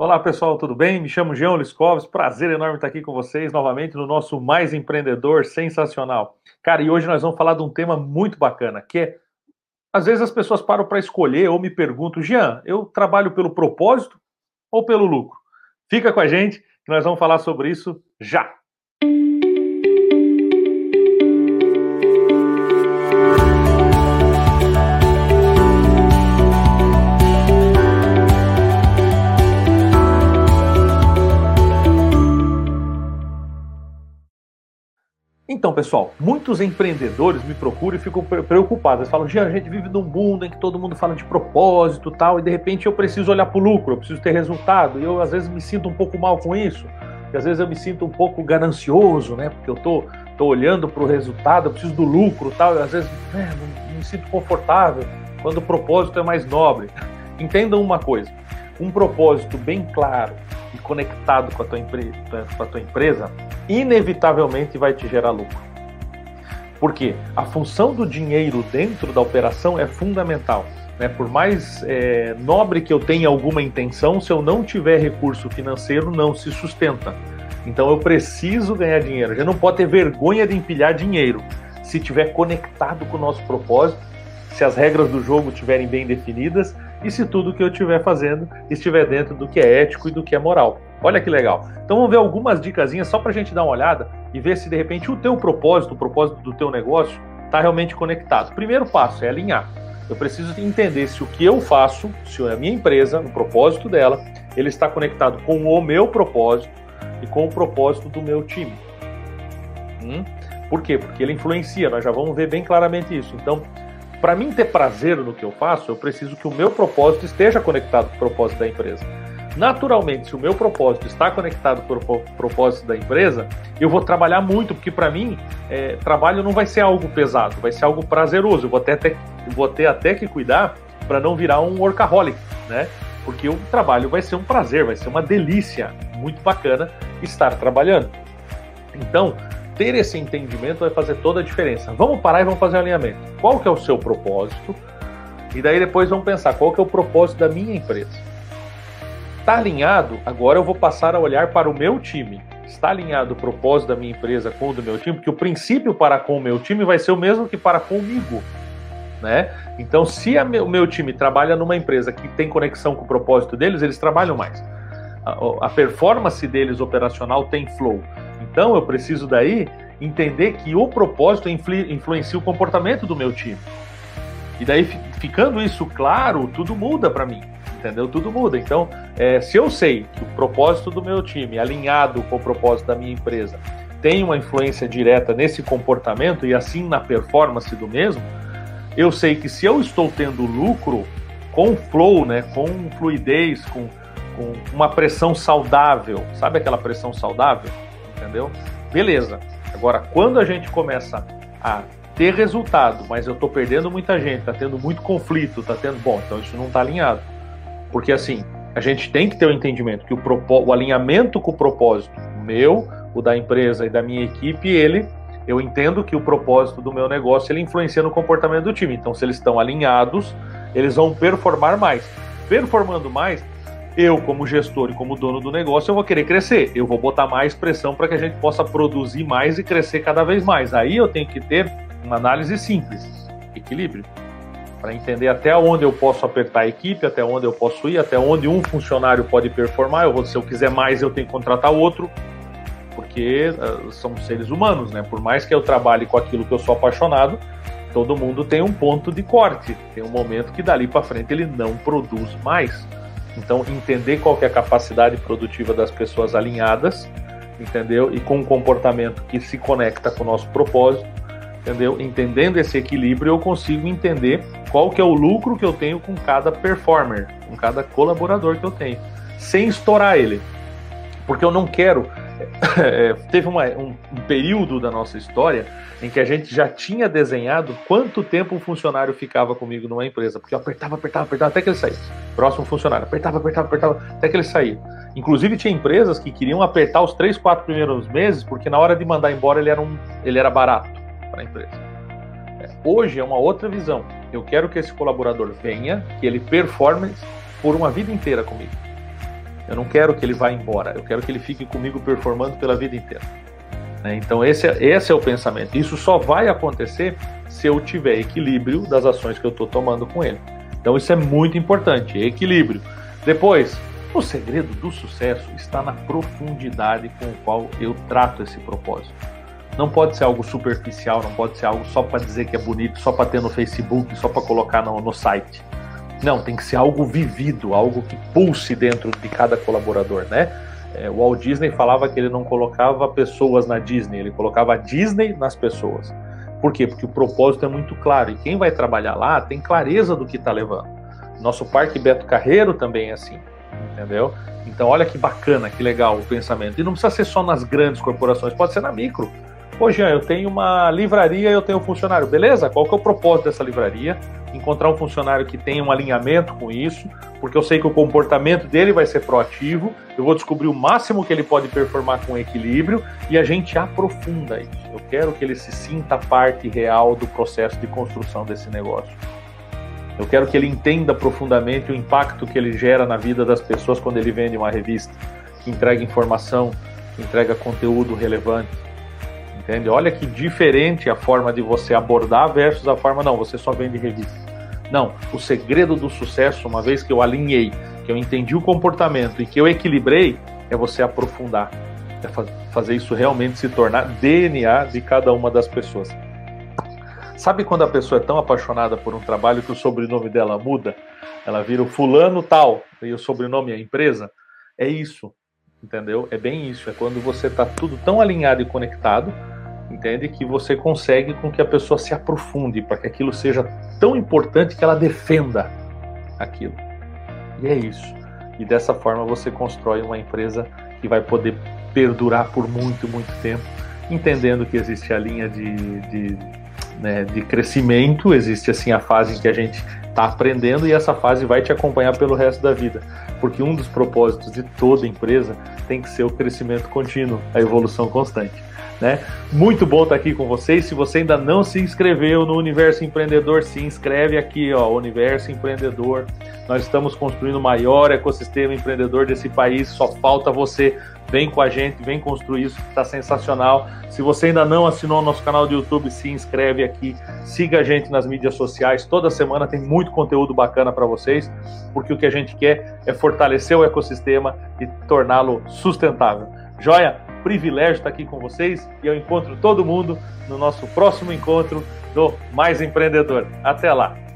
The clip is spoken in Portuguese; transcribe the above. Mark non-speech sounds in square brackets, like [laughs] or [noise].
Olá pessoal, tudo bem? Me chamo Jean Liscoves, prazer enorme estar aqui com vocês novamente no nosso Mais Empreendedor Sensacional. Cara, e hoje nós vamos falar de um tema muito bacana, que é, às vezes as pessoas param para escolher ou me perguntam, Jean, eu trabalho pelo propósito ou pelo lucro? Fica com a gente que nós vamos falar sobre isso já. Então, pessoal, muitos empreendedores me procuram e ficam preocupados. Eles falam, Jean, a gente vive num mundo em que todo mundo fala de propósito tal, e de repente eu preciso olhar para o lucro, eu preciso ter resultado. E eu, às vezes, me sinto um pouco mal com isso. E às vezes eu me sinto um pouco ganancioso, né? Porque eu tô, tô olhando para o resultado, eu preciso do lucro tal, e às vezes né, me sinto confortável quando o propósito é mais nobre. [laughs] Entendam uma coisa: um propósito bem claro e conectado com a tua, com a tua empresa, inevitavelmente vai te gerar lucro. Porque a função do dinheiro dentro da operação é fundamental. Né? Por mais é, nobre que eu tenha alguma intenção, se eu não tiver recurso financeiro, não se sustenta. Então eu preciso ganhar dinheiro. Já não pode ter vergonha de empilhar dinheiro. Se tiver conectado com o nosso propósito, se as regras do jogo estiverem bem definidas e se tudo que eu estiver fazendo estiver dentro do que é ético e do que é moral. Olha que legal. Então vamos ver algumas dicasinhas só para a gente dar uma olhada e ver se de repente o teu propósito, o propósito do teu negócio está realmente conectado. Primeiro passo é alinhar. Eu preciso entender se o que eu faço, se a minha empresa, o propósito dela, ele está conectado com o meu propósito e com o propósito do meu time. Hum? Por quê? Porque ele influencia, nós já vamos ver bem claramente isso. Então, para mim ter prazer no que eu faço, eu preciso que o meu propósito esteja conectado com o propósito da empresa. Naturalmente, se o meu propósito está conectado com o propósito da empresa, eu vou trabalhar muito, porque para mim, é, trabalho não vai ser algo pesado, vai ser algo prazeroso. Eu vou, até ter, vou ter até que cuidar para não virar um workaholic, né? Porque o trabalho vai ser um prazer, vai ser uma delícia muito bacana estar trabalhando. Então, ter esse entendimento vai fazer toda a diferença. Vamos parar e vamos fazer um alinhamento. Qual que é o seu propósito? E daí depois vamos pensar qual que é o propósito da minha empresa. Está alinhado? Agora eu vou passar a olhar para o meu time. Está alinhado o propósito da minha empresa com o do meu time? Porque o princípio para com o meu time vai ser o mesmo que para comigo. Né? Então, se o meu time trabalha numa empresa que tem conexão com o propósito deles, eles trabalham mais. A, a performance deles operacional tem flow. Então eu preciso daí entender que o propósito influ influencia o comportamento do meu time. E daí, ficando isso claro, tudo muda para mim, entendeu? Tudo muda. Então, é, se eu sei que o propósito do meu time, alinhado com o propósito da minha empresa, tem uma influência direta nesse comportamento e assim na performance do mesmo, eu sei que se eu estou tendo lucro com flow, né, com fluidez, com, com uma pressão saudável, sabe aquela pressão saudável? entendeu? Beleza. Agora, quando a gente começa a ter resultado, mas eu estou perdendo muita gente, está tendo muito conflito, está tendo. Bom, então isso não está alinhado. Porque assim, a gente tem que ter o um entendimento que o, o alinhamento com o propósito meu, o da empresa e da minha equipe, ele. Eu entendo que o propósito do meu negócio ele influencia no comportamento do time. Então, se eles estão alinhados, eles vão performar mais. Performando mais, eu, como gestor e como dono do negócio, eu vou querer crescer. Eu vou botar mais pressão para que a gente possa produzir mais e crescer cada vez mais. Aí eu tenho que ter uma análise simples, equilíbrio, para entender até onde eu posso apertar a equipe, até onde eu posso ir, até onde um funcionário pode performar. Eu vou, se eu quiser mais, eu tenho que contratar outro, porque uh, somos seres humanos, né? Por mais que eu trabalhe com aquilo que eu sou apaixonado, todo mundo tem um ponto de corte, tem um momento que dali para frente ele não produz mais. Então, entender qual é a capacidade produtiva das pessoas alinhadas, entendeu? E com um comportamento que se conecta com o nosso propósito, entendeu? Entendendo esse equilíbrio, eu consigo entender qual que é o lucro que eu tenho com cada performer, com cada colaborador que eu tenho, sem estourar ele. Porque eu não quero [laughs] é, teve uma, um, um, período da nossa história em que a gente já tinha desenhado quanto tempo um funcionário ficava comigo numa empresa, porque eu apertava, apertava, apertava até que ele saísse. Próximo funcionário, apertava, apertava, apertava até que ele saía. Inclusive tinha empresas que queriam apertar os três, quatro primeiros meses, porque na hora de mandar embora ele era, um, ele era barato para a empresa. Hoje é uma outra visão. Eu quero que esse colaborador venha, que ele performe por uma vida inteira comigo Eu não quero que ele vá embora, eu quero que ele fique comigo performando pela vida inteira. Né? Então, esse é, esse é o pensamento. Isso só vai acontecer se eu tiver equilíbrio das ações que eu estou tomando com ele. Então, isso é muito importante: equilíbrio. Depois, o segredo do sucesso está na profundidade com o qual eu trato esse propósito. Não pode ser algo superficial, não pode ser algo só para dizer que é bonito, só para ter no Facebook, só para colocar no, no site. Não, tem que ser algo vivido, algo que pulse dentro de cada colaborador, né? É, o Walt Disney falava que ele não colocava pessoas na Disney, ele colocava a Disney nas pessoas. Por quê? Porque o propósito é muito claro e quem vai trabalhar lá tem clareza do que está levando. Nosso Parque Beto Carreiro também é assim, entendeu? Então olha que bacana, que legal o pensamento. E não precisa ser só nas grandes corporações, pode ser na micro. Pô, Jean, eu tenho uma livraria e eu tenho um funcionário. Beleza? Qual que é o propósito dessa livraria? Encontrar um funcionário que tenha um alinhamento com isso, porque eu sei que o comportamento dele vai ser proativo, eu vou descobrir o máximo que ele pode performar com equilíbrio e a gente aprofunda isso. Eu quero que ele se sinta parte real do processo de construção desse negócio. Eu quero que ele entenda profundamente o impacto que ele gera na vida das pessoas quando ele vende uma revista, que entrega informação, que entrega conteúdo relevante entende? Olha que diferente a forma de você abordar versus a forma, não, você só vende revista. Não, o segredo do sucesso, uma vez que eu alinhei, que eu entendi o comportamento e que eu equilibrei, é você aprofundar, é fazer isso realmente se tornar DNA de cada uma das pessoas. Sabe quando a pessoa é tão apaixonada por um trabalho que o sobrenome dela muda? Ela vira o fulano tal e o sobrenome é a empresa? É isso, entendeu? É bem isso. É quando você está tudo tão alinhado e conectado entende? Que você consegue com que a pessoa se aprofunde, para que aquilo seja tão importante que ela defenda aquilo. E é isso. E dessa forma você constrói uma empresa que vai poder perdurar por muito, muito tempo, entendendo que existe a linha de, de, né, de crescimento, existe assim a fase em que a gente está aprendendo e essa fase vai te acompanhar pelo resto da vida. Porque um dos propósitos de toda empresa tem que ser o crescimento contínuo, a evolução constante. Né? Muito bom estar aqui com vocês. Se você ainda não se inscreveu no Universo Empreendedor, se inscreve aqui, ó, Universo Empreendedor. Nós estamos construindo o maior ecossistema empreendedor desse país. Só falta você. Vem com a gente, vem construir isso, está sensacional. Se você ainda não assinou o nosso canal do YouTube, se inscreve aqui, siga a gente nas mídias sociais. Toda semana tem muito conteúdo bacana para vocês, porque o que a gente quer é fortalecer o ecossistema e torná-lo sustentável. Joia? Privilégio estar aqui com vocês e eu encontro todo mundo no nosso próximo encontro do Mais Empreendedor. Até lá!